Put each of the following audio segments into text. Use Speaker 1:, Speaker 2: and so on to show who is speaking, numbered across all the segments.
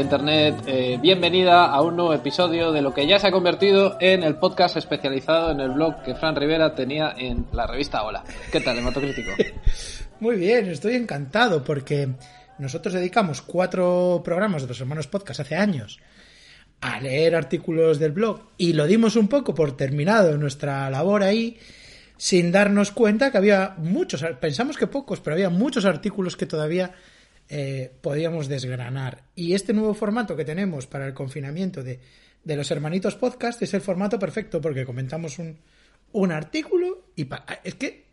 Speaker 1: Internet, eh, bienvenida a un nuevo episodio de lo que ya se ha convertido en el podcast especializado en el blog que Fran Rivera tenía en la revista Hola. ¿Qué tal, Hematocrítico?
Speaker 2: Muy bien, estoy encantado porque nosotros dedicamos cuatro programas de los hermanos podcast hace años a leer artículos del blog y lo dimos un poco por terminado nuestra labor ahí sin darnos cuenta que había muchos, pensamos que pocos, pero había muchos artículos que todavía eh, podíamos desgranar. Y este nuevo formato que tenemos para el confinamiento de, de los hermanitos podcast es el formato perfecto porque comentamos un, un artículo y es que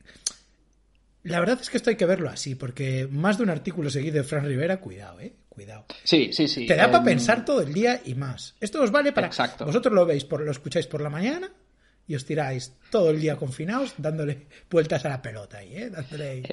Speaker 2: la verdad es que esto hay que verlo así porque más de un artículo seguido de Fran Rivera, cuidado, eh, cuidado.
Speaker 1: Sí, sí, sí.
Speaker 2: Te da para pensar todo el día y más. Esto os vale para Exacto. vosotros lo veis, por, lo escucháis por la mañana y os tiráis todo el día confinados dándole vueltas a la pelota ahí, ¿eh? Dándole ahí.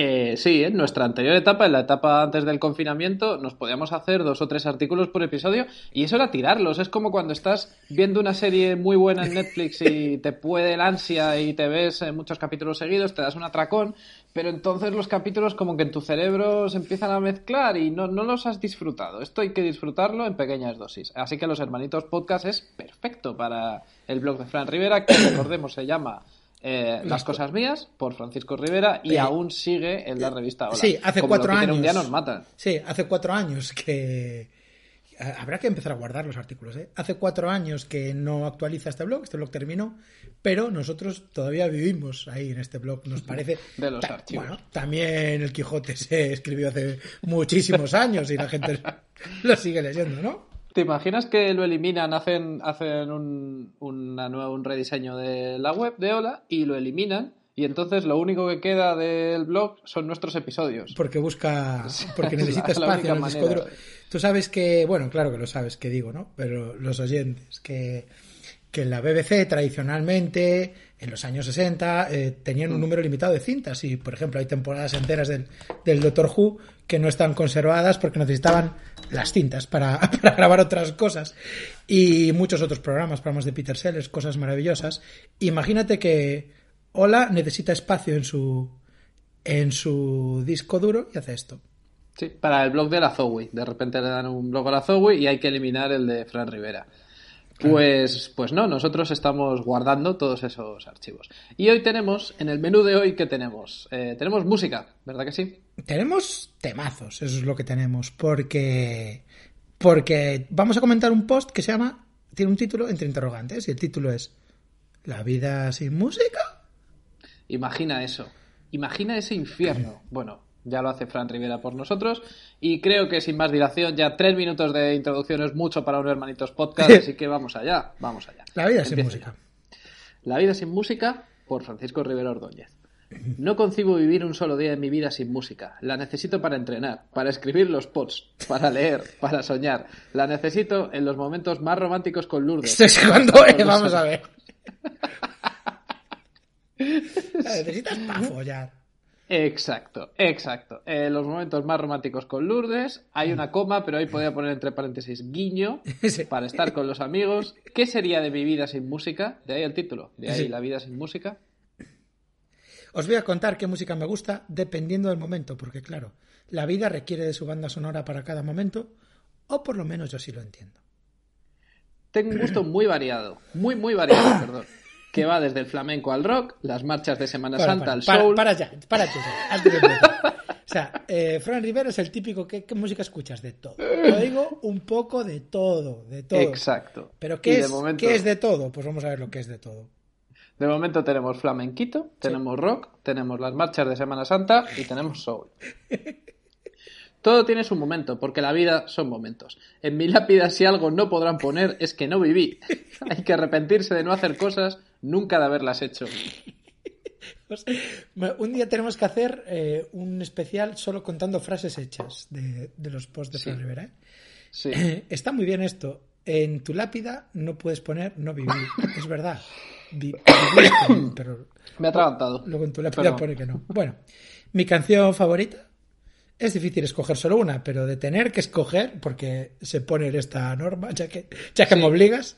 Speaker 1: Eh, sí, en nuestra anterior etapa, en la etapa antes del confinamiento, nos podíamos hacer dos o tres artículos por episodio y eso era tirarlos. Es como cuando estás viendo una serie muy buena en Netflix y te puede el ansia y te ves en muchos capítulos seguidos, te das un atracón, pero entonces los capítulos como que en tu cerebro se empiezan a mezclar y no, no los has disfrutado. Esto hay que disfrutarlo en pequeñas dosis. Así que los hermanitos podcast es perfecto para el blog de Fran Rivera, que recordemos se llama eh, Las cosas mías por Francisco Rivera y aún sigue en la revista Hola.
Speaker 2: Sí, hace cuatro años.
Speaker 1: Un día nos matan.
Speaker 2: Sí, hace cuatro años que. Habrá que empezar a guardar los artículos, ¿eh? Hace cuatro años que no actualiza este blog, este blog terminó, pero nosotros todavía vivimos ahí en este blog, nos parece.
Speaker 1: De los archivos.
Speaker 2: Bueno, también el Quijote se escribió hace muchísimos años y la gente lo sigue leyendo, ¿no?
Speaker 1: ¿Te imaginas que lo eliminan, hacen, hacen un, una nueva, un rediseño de la web de Hola y lo eliminan? Y entonces lo único que queda del blog son nuestros episodios.
Speaker 2: Porque busca, porque necesita espacio en. Tú sabes que, bueno, claro que lo sabes que digo, ¿no? Pero los oyentes, que, que en la BBC tradicionalmente, en los años 60, eh, tenían un mm. número limitado de cintas. Y, por ejemplo, hay temporadas enteras del, del Doctor Who que no están conservadas porque necesitaban las cintas para, grabar otras cosas y muchos otros programas, programas de Peter Sellers, cosas maravillosas. Imagínate que Hola necesita espacio en su en su disco duro y hace esto.
Speaker 1: Sí, para el blog de la Zoe. De repente le dan un blog a la Zoe y hay que eliminar el de Fran Rivera. Pues, pues no, nosotros estamos guardando todos esos archivos. Y hoy tenemos, en el menú de hoy, ¿qué tenemos? Eh, tenemos música, ¿verdad que sí?
Speaker 2: Tenemos temazos, eso es lo que tenemos, porque, porque vamos a comentar un post que se llama, tiene un título entre interrogantes, y el título es ¿La vida sin música?
Speaker 1: Imagina eso, imagina ese infierno. Bueno, ya lo hace Fran Rivera por nosotros. Y creo que sin más dilación, ya tres minutos de introducción es mucho para un hermanitos podcast, así que vamos allá, vamos allá.
Speaker 2: La vida sin música.
Speaker 1: La vida sin música por Francisco Rivera Ordóñez. No concibo vivir un solo día en mi vida sin música. La necesito para entrenar, para escribir los posts, para leer, para soñar. La necesito en los momentos más románticos con Lourdes.
Speaker 2: es cuando es, vamos a ver. La necesitas para follar.
Speaker 1: Exacto, exacto. En los momentos más románticos con Lourdes hay una coma, pero ahí podría poner entre paréntesis guiño para estar con los amigos. ¿Qué sería de mi vida sin música? De ahí el título, de ahí la vida sin música.
Speaker 2: Os voy a contar qué música me gusta dependiendo del momento, porque claro, la vida requiere de su banda sonora para cada momento, o por lo menos yo sí lo entiendo.
Speaker 1: Tengo un gusto muy variado, muy, muy variado, perdón que va desde el flamenco al rock, las marchas de Semana Santa al soul.
Speaker 2: Para, ya, para ya. O sea, eh, Fran Rivera es el típico ¿qué, música escuchas de todo. Lo digo un poco de todo, de todo.
Speaker 1: Exacto.
Speaker 2: Pero ¿qué, es, ¿qué es de todo? Pues vamos a ver lo que es de todo.
Speaker 1: De momento tenemos flamenquito, tenemos rock, tenemos las marchas de Semana Santa y tenemos soul. Todo tiene su momento, porque la vida son momentos. En mi lápida si algo no podrán poner es que no viví. Hay que arrepentirse de no hacer cosas, nunca de haberlas hecho.
Speaker 2: un día tenemos que hacer eh, un especial solo contando frases hechas de, los posts de Fran Rivera. ¿eh?
Speaker 1: Sí.
Speaker 2: Está muy bien esto. En tu lápida no puedes poner no vivir. Es verdad. pero
Speaker 1: Me ha atragantado.
Speaker 2: Luego en tu lápida pone que no. Bueno, mi canción favorita. Es difícil escoger solo una, pero de tener que escoger, porque se pone en esta norma, ya que, ya que me obligas,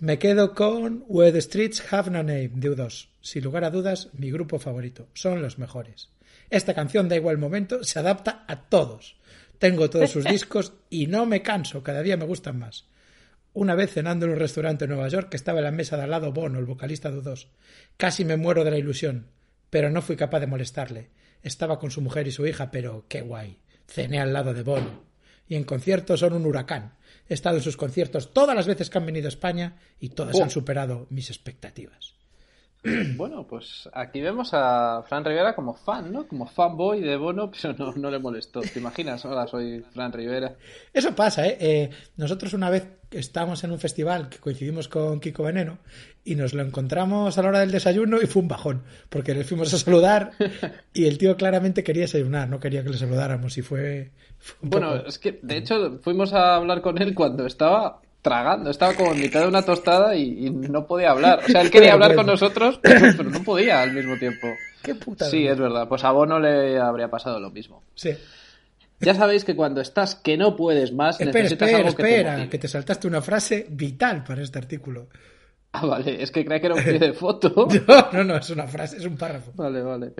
Speaker 2: me quedo con Where the Streets Have No Name de U2. Sin lugar a dudas, mi grupo favorito. Son los mejores. Esta canción da igual momento, se adapta a todos. Tengo todos sus discos y no me canso, cada día me gustan más. Una vez cenando en un restaurante en Nueva York, estaba en la mesa de al lado Bono, el vocalista de U2. Casi me muero de la ilusión, pero no fui capaz de molestarle. Estaba con su mujer y su hija, pero qué guay. Cené al lado de Bono. Y en conciertos son un huracán. He estado en sus conciertos todas las veces que han venido a España y todas han superado mis expectativas.
Speaker 1: Bueno, pues aquí vemos a Fran Rivera como fan, ¿no? Como fanboy de Bono, pero no, no le molestó. ¿Te imaginas? Hola, soy Fran Rivera.
Speaker 2: Eso pasa, ¿eh? ¿eh? Nosotros una vez estábamos en un festival que coincidimos con Kiko Veneno y nos lo encontramos a la hora del desayuno y fue un bajón, porque le fuimos a saludar y el tío claramente quería desayunar, no quería que le saludáramos y fue...
Speaker 1: bueno, es que de hecho fuimos a hablar con él cuando estaba tragando, estaba como en mitad de una tostada y, no podía hablar. O sea, él quería hablar con nosotros, pero, no podía al mismo tiempo.
Speaker 2: Qué puta.
Speaker 1: Sí, es verdad. Pues a Bono le habría pasado lo mismo.
Speaker 2: Sí.
Speaker 1: Ya sabéis que cuando estás que no puedes más,
Speaker 2: espera,
Speaker 1: necesitas
Speaker 2: espera,
Speaker 1: algo que
Speaker 2: espera, que te saltaste una frase vital para este artículo.
Speaker 1: Ah, vale, es que creía que era un pie de foto.
Speaker 2: No, no, no, es una frase, es un párrafo.
Speaker 1: Vale, vale.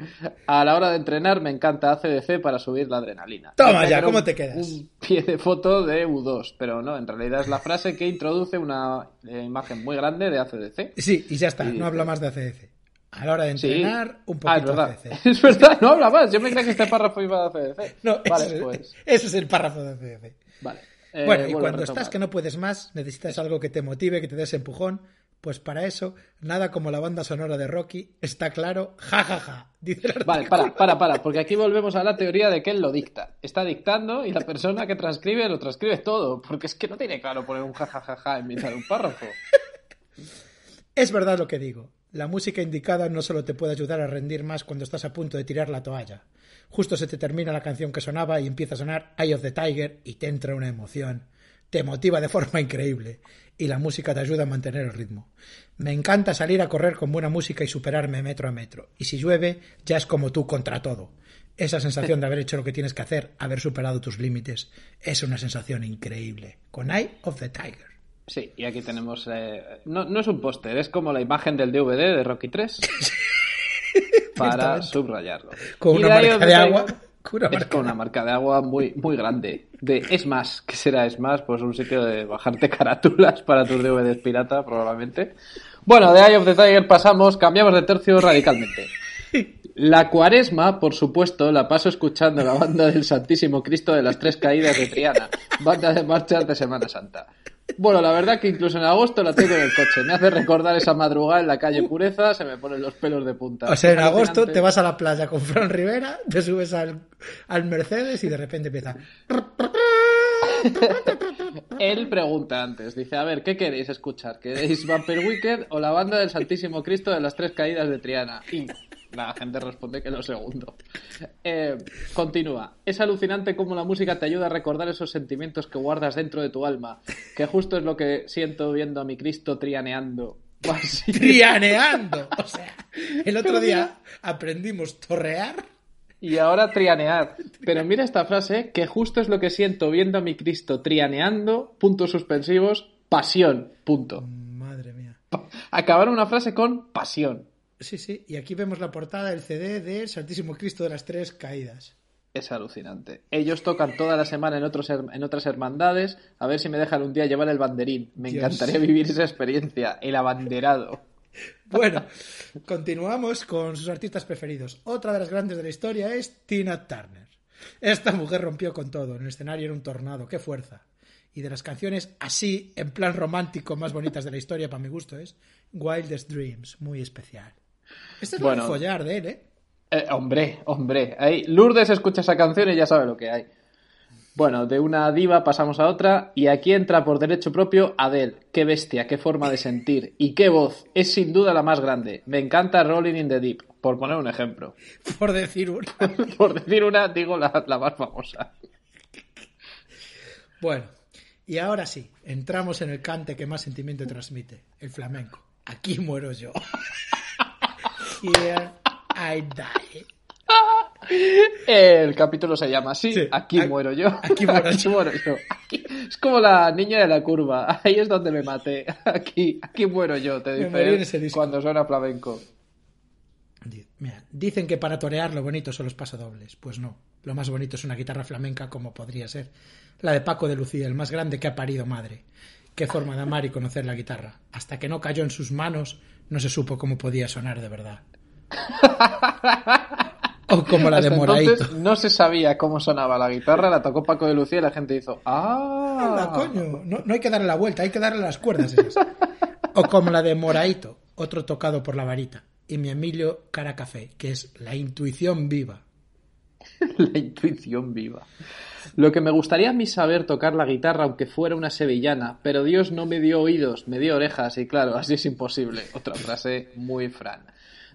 Speaker 1: A la hora de entrenar me encanta ACDC para subir la adrenalina.
Speaker 2: Toma ya, ¿cómo te quedas?
Speaker 1: Un pie de foto de U2, pero no, en realidad es la frase que introduce una eh, imagen muy grande de ACDC.
Speaker 2: Sí, y ya está, no habla más de ACDC. A la hora de entrenar, un poquito
Speaker 1: ah, es verdad.
Speaker 2: ACDC.
Speaker 1: Es verdad, no habla más. Yo me creía que este párrafo iba de ACDC.
Speaker 2: No,
Speaker 1: vale,
Speaker 2: ese,
Speaker 1: pues.
Speaker 2: ese es el párrafo de ACDC.
Speaker 1: Vale.
Speaker 2: bueno, y cuando estás que no puedes más, necesitas algo que te motive, que te des empujón, pues para eso, nada como la banda sonora de Rocky, está claro, jajaja, ja, ja, dice el
Speaker 1: Vale, para, para, para, porque aquí volvemos a la teoría de que él lo dicta. Está dictando y la persona que transcribe lo transcribe todo, porque es que no tiene claro poner un jajajaja en mitad de un párrafo.
Speaker 2: Es verdad lo que digo. La música indicada no solo te puede ayudar a rendir más cuando estás a punto de tirar la toalla. Justo se te termina la canción que sonaba y empieza a sonar Eye of the Tiger y te entra una emoción. Te motiva de forma increíble y la música te ayuda a mantener el ritmo. Me encanta salir a correr con buena música y superarme metro a metro. Y si llueve, ya es como tú contra todo. Esa sensación de haber hecho lo que tienes que hacer, haber superado tus límites, es una sensación increíble. Con Eye of the Tiger.
Speaker 1: Sí, y aquí tenemos. Eh, no, no, es un póster, es como la imagen del DVD de Rocky 3 para subrayarlo.
Speaker 2: Con una marca de agua.
Speaker 1: Con una, es con una marca de agua muy, muy grande. De Es más, ¿qué será Es más? Pues un sitio de bajarte carátulas para tus DVDs pirata, probablemente. Bueno, de Eye of the Tiger pasamos, cambiamos de tercio radicalmente. La cuaresma, por supuesto, la paso escuchando la banda del Santísimo Cristo de las Tres Caídas de Triana, banda de marchas de Semana Santa. Bueno, la verdad que incluso en agosto la tengo en el coche. Me hace recordar esa madrugada en la calle Pureza, se me ponen los pelos de punta.
Speaker 2: O sea, en agosto te vas a la playa con Fran Rivera, te subes al, al Mercedes y de repente empieza.
Speaker 1: Él pregunta antes, dice, a ver, ¿qué queréis escuchar? ¿Queréis Vampire Weekend o la banda del Santísimo Cristo de las Tres Caídas de Triana? Y la gente responde que lo segundo. Eh, continúa. Es alucinante cómo la música te ayuda a recordar esos sentimientos que guardas dentro de tu alma, que justo es lo que siento viendo a mi Cristo trianeando.
Speaker 2: Así. Trianeando. O sea, el otro día aprendimos torrear.
Speaker 1: Y ahora trianear. Pero mira esta frase, que justo es lo que siento viendo a mi Cristo trianeando, puntos suspensivos, pasión, punto.
Speaker 2: Madre mía.
Speaker 1: Acabar una frase con pasión.
Speaker 2: Sí, sí, y aquí vemos la portada del CD de Santísimo Cristo de las Tres Caídas.
Speaker 1: Es alucinante. Ellos tocan toda la semana en, otros, en otras hermandades. A ver si me dejan un día llevar el banderín. Me Dios. encantaría vivir esa experiencia. El abanderado.
Speaker 2: Bueno, continuamos con sus artistas preferidos. Otra de las grandes de la historia es Tina Turner. Esta mujer rompió con todo. En el escenario era un tornado. ¡Qué fuerza! Y de las canciones así, en plan romántico, más bonitas de la historia, para mi gusto, es Wildest Dreams. Muy especial. Este es bueno, follar de él, ¿eh?
Speaker 1: ¿eh? Hombre, hombre. Ahí, Lourdes escucha esa canción y ya sabe lo que hay. Bueno, de una diva pasamos a otra y aquí entra por derecho propio Adele. Qué bestia, qué forma de sentir y qué voz. Es sin duda la más grande. Me encanta Rolling in the Deep, por poner un ejemplo.
Speaker 2: Por decir una.
Speaker 1: por decir una, digo la, la más famosa.
Speaker 2: Bueno, y ahora sí, entramos en el cante que más sentimiento transmite, el flamenco. Aquí muero yo. Here I die.
Speaker 1: El capítulo se llama así,
Speaker 2: Sí,
Speaker 1: aquí
Speaker 2: aquí-
Speaker 1: muero yo.
Speaker 2: aquí muero yo.
Speaker 1: muero yo. Aquí- Es como la niña de la curva, ahí es donde me maté. Aquí, aquí muero yo, te dice cuando suena flamenco.
Speaker 2: Mira, dicen que para torear lo bonito son los pasodobles. Pues no. Lo más bonito es una guitarra flamenca como podría ser. La de Paco de Lucía, el más grande que ha parido madre. Qué forma de amar y conocer la guitarra. Hasta que no cayó en sus manos, no se supo cómo podía sonar de verdad. O como la de Moraito.
Speaker 1: entonces no se sabía cómo sonaba la guitarra, la tocó Paco de Lucía y la gente hizo ¡Ah!
Speaker 2: Coño. No, no hay que darle la vuelta, hay que darle las cuerdas esas. O como la de Moraito, otro tocado por la varita. Y mi Emilio Caracafé, que es la intuición viva.
Speaker 1: La intuición viva. Lo que me gustaría a mí saber tocar la guitarra aunque fuera una sevillana, pero Dios no me dio oídos, me dio orejas y claro, así es imposible. Otra frase muy Fran.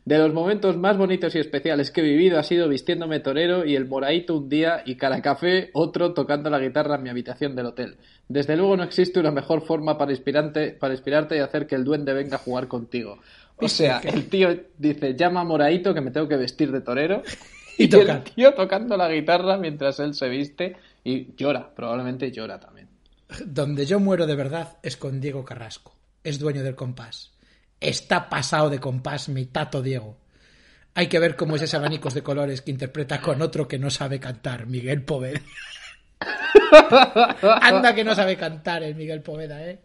Speaker 1: De los momentos más bonitos y especiales que he vivido ha sido vistiéndome torero y el moraito un día y Caracafé otro tocando la guitarra en mi habitación del hotel. Desde luego no existe una mejor forma para inspirarte, para inspirarte y hacer que el duende venga a jugar contigo. O sea, el tío dice, llama a Moraito que me tengo que vestir de torero
Speaker 2: Y
Speaker 1: y el tío tocando la guitarra mientras él se viste y llora, probablemente llora también.
Speaker 2: Donde yo muero de verdad es con Diego Carrasco. Es dueño del compás. Está pasado de compás mi tato Diego. Hay que ver cómo es ese abanicos de colores que interpreta con otro que no sabe cantar, Miguel Poveda. Anda que no sabe cantar el Miguel Poveda, ¿eh?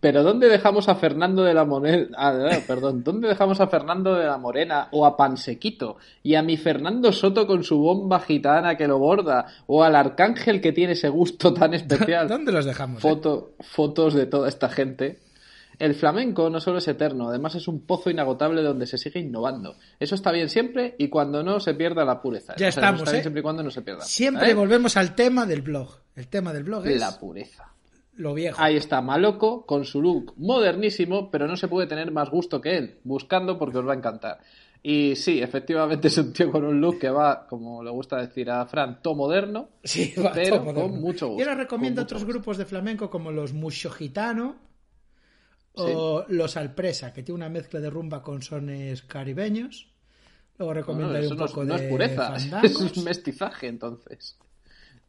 Speaker 1: Pero ¿dónde dejamos a Fernando de la Morena? perdón, ¿dónde dejamos a Fernando de la Morena o a Pansequito? Y a mi Fernando Soto con su bomba gitana que lo borda o al arcángel que tiene ese gusto tan especial.
Speaker 2: ¿Dónde los dejamos? eh?
Speaker 1: Foto, fotos de toda esta gente. El flamenco no solo es eterno, además es un pozo inagotable donde se sigue innovando. Eso está bien siempre y cuando no se pierda la pureza.
Speaker 2: Ya
Speaker 1: O sea,
Speaker 2: estamos,
Speaker 1: está bien
Speaker 2: ¿eh?
Speaker 1: siempre y cuando no se pierda.
Speaker 2: Siempre
Speaker 1: ¿Eh?
Speaker 2: volvemos al tema del blog. El tema del blog es
Speaker 1: La pureza.
Speaker 2: lo viejo.
Speaker 1: Ahí está Maloco con su look modernísimo, pero no se puede tener más gusto que él, buscando porque os va a encantar. Y sí, efectivamente es un tío con un look que va, como le gusta decir a Fran, todo moderno,
Speaker 2: Sí, va
Speaker 1: pero
Speaker 2: todo moderno.
Speaker 1: con mucho gusto.
Speaker 2: Yo ahora recomiendo
Speaker 1: mucho
Speaker 2: otros
Speaker 1: gusto.
Speaker 2: grupos de flamenco como los Musho Gitano o los Alpresa, que tiene una mezcla de rumba con sones caribeños. Luego
Speaker 1: Bueno, eso
Speaker 2: un
Speaker 1: no es,
Speaker 2: poco
Speaker 1: no
Speaker 2: de
Speaker 1: es pureza,
Speaker 2: fandangos.
Speaker 1: es un mestizaje entonces.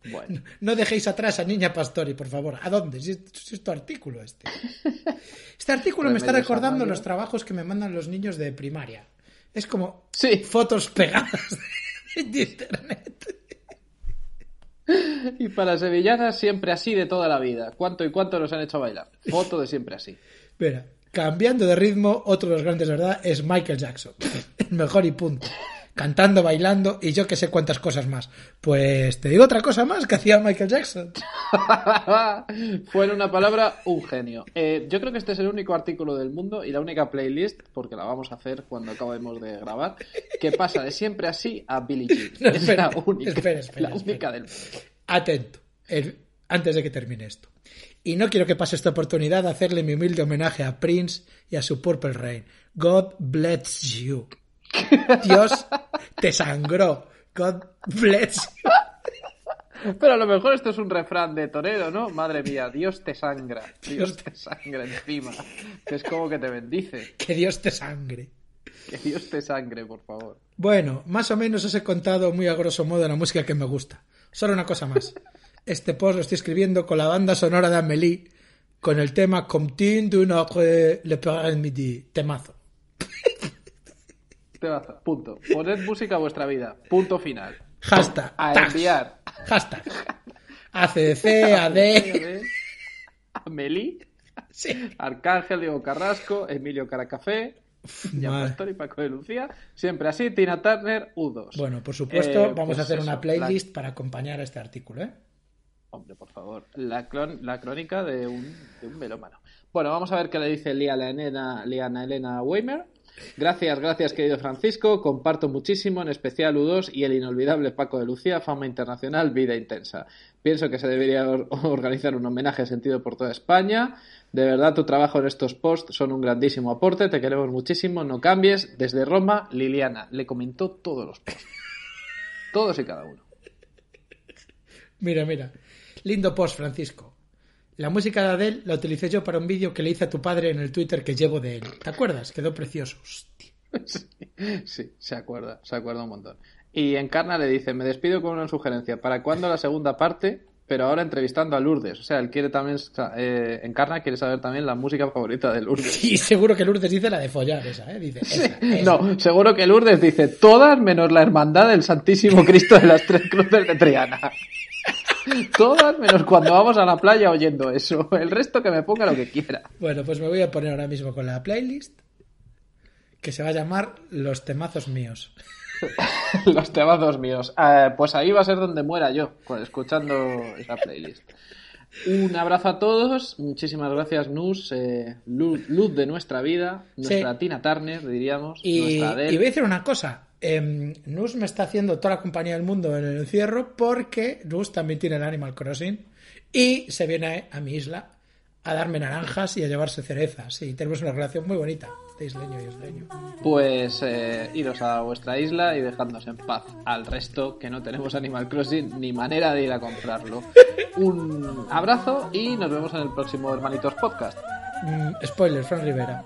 Speaker 1: Bueno,
Speaker 2: No dejéis atrás a Niña Pastori, por favor. ¿A dónde? Si es, si es tu artículo este. Este artículo me está
Speaker 1: Remedios
Speaker 2: recordando los trabajos que me mandan los niños de primaria. Es como
Speaker 1: Sí.
Speaker 2: fotos pegadas de internet.
Speaker 1: y para sevillanas siempre así de toda la vida. ¿Cuánto y cuánto nos han hecho bailar? Foto de siempre así.
Speaker 2: Mira, cambiando de ritmo, otro de los grandes, ¿verdad? Es Michael Jackson. El mejor y punto. Cantando, bailando y yo que sé cuántas cosas más. Pues te digo otra cosa más que hacía Michael Jackson.
Speaker 1: Fue en una palabra un genio. Eh, yo creo que este es el único artículo del mundo y la única playlist, porque la vamos a hacer cuando acabemos de grabar, que pasa de siempre así a Billie Jean.
Speaker 2: No,
Speaker 1: es
Speaker 2: espera,
Speaker 1: la única,
Speaker 2: espera, espera,
Speaker 1: la
Speaker 2: espera.
Speaker 1: única del mundo.
Speaker 2: Atento, el- antes de que termine esto. Y no quiero que pase esta oportunidad de hacerle mi humilde homenaje a Prince y a su Purple Rain. God bless you. Dios te sangró. God bless you.
Speaker 1: Pero a lo mejor esto es un refrán de torero, ¿no? Madre mía, Dios te sangra. Dios te sangra encima. Que es como que te bendice.
Speaker 2: Que Dios te sangre.
Speaker 1: Que Dios te sangre, por favor.
Speaker 2: Bueno, más o menos os he contado muy a grosso modo la música que me gusta. Solo una cosa más. Este post lo estoy escribiendo con la banda sonora de Amélie, con el tema Comptine d'une autre le Père midi. Temazo.
Speaker 1: Te vas a- Punto. Poned música a vuestra vida. Punto final.
Speaker 2: Hashtag.
Speaker 1: A
Speaker 2: tags.
Speaker 1: enviar.
Speaker 2: Hashtag. ACDC, AD.
Speaker 1: Amelie,
Speaker 2: Sí.
Speaker 1: Arcángel, Diego Carrasco, Emilio Caracafé, Jan. Pastor y Paco de Lucía. Siempre así, Tina Turner, U2.
Speaker 2: Bueno, por supuesto,
Speaker 1: Eh,
Speaker 2: vamos
Speaker 1: pues
Speaker 2: a hacer
Speaker 1: eso,
Speaker 2: una playlist para acompañar a este artículo, ¿eh?
Speaker 1: Hombre, por favor. La, clon- la crónica de un, de un melómano. Bueno, vamos a ver qué le dice Liana Elena, Liana Elena Weimer. Gracias, gracias, querido Francisco. Comparto muchísimo, en especial U2 y el inolvidable Paco de Lucía, fama internacional, vida intensa. Pienso que se debería organizar un homenaje sentido por toda España. De verdad, tu trabajo en estos posts son un grandísimo aporte. Te queremos muchísimo. No cambies. Desde Roma, Liliana. Le comentó todos los posts. Todos y cada uno.
Speaker 2: Mira, mira. Lindo post, Francisco. La música de Adele la utilicé yo para un vídeo que le hice a tu padre en el Twitter que llevo de él. ¿Te acuerdas? Quedó precioso.
Speaker 1: Sí, se acuerda, se acuerda un montón. Y Encarna le dice, me despido con una sugerencia. ¿Para cuándo la segunda parte? Pero ahora entrevistando a Lourdes. O sea, él quiere también, eh, Encarna quiere saber también la música favorita de Lourdes.
Speaker 2: Y seguro que Lourdes dice la de follar, esa, ¿eh? Dice,
Speaker 1: No, seguro que Lourdes dice todas menos la hermandad del Santísimo Cristo de las Tres Cruces de Triana. Todas menos cuando vamos a la playa oyendo eso. El resto que me ponga lo que quiera.
Speaker 2: Bueno, pues me voy a poner ahora mismo con la playlist que se va a llamar Los temazos míos.
Speaker 1: Los temazos míos. Eh, pues ahí va a ser donde muera yo, escuchando esa playlist. Un abrazo a todos, muchísimas gracias Nus, eh, luz, de nuestra vida, nuestra Tina Turner, diríamos.
Speaker 2: Y, y voy a decir una cosa, eh, Nus me está haciendo toda la compañía del mundo en el encierro porque Nus también tiene el Animal Crossing y se viene a mi isla a darme naranjas y a llevarse cerezas. Y tenemos una relación muy bonita de isleño y isleño.
Speaker 1: Pues eh, iros a vuestra isla y dejadnos en paz al resto que no tenemos Animal Crossing ni manera de ir a comprarlo. Un abrazo y nos vemos en el próximo Hermanitos Podcast.
Speaker 2: Mm, spoiler, Fran Rivera.